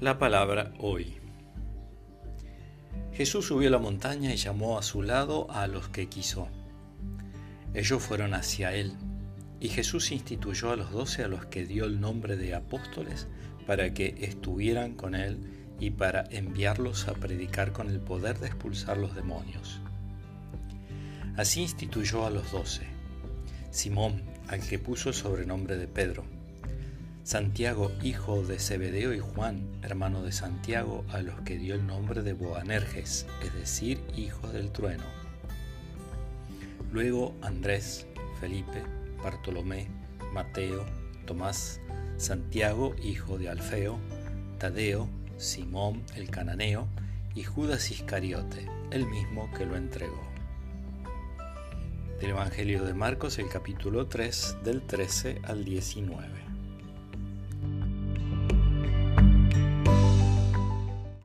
La palabra hoy. Jesús subió la montaña y llamó a su lado a los que quiso. Ellos fueron hacia él, y Jesús instituyó a los doce a los que dio el nombre de apóstoles para que estuvieran con él y para enviarlos a predicar con el poder de expulsar los demonios. Así instituyó a los doce. Simón, al que puso el sobrenombre de Pedro, Santiago, hijo de Zebedeo, y Juan, hermano de Santiago, a los que dio el nombre de Boanerges, es decir, hijo del trueno. Luego Andrés, Felipe, Bartolomé, Mateo, Tomás, Santiago, hijo de Alfeo, Tadeo, Simón el cananeo y Judas Iscariote, el mismo que lo entregó. Del Evangelio de Marcos, el capítulo 3, del 13 al 19.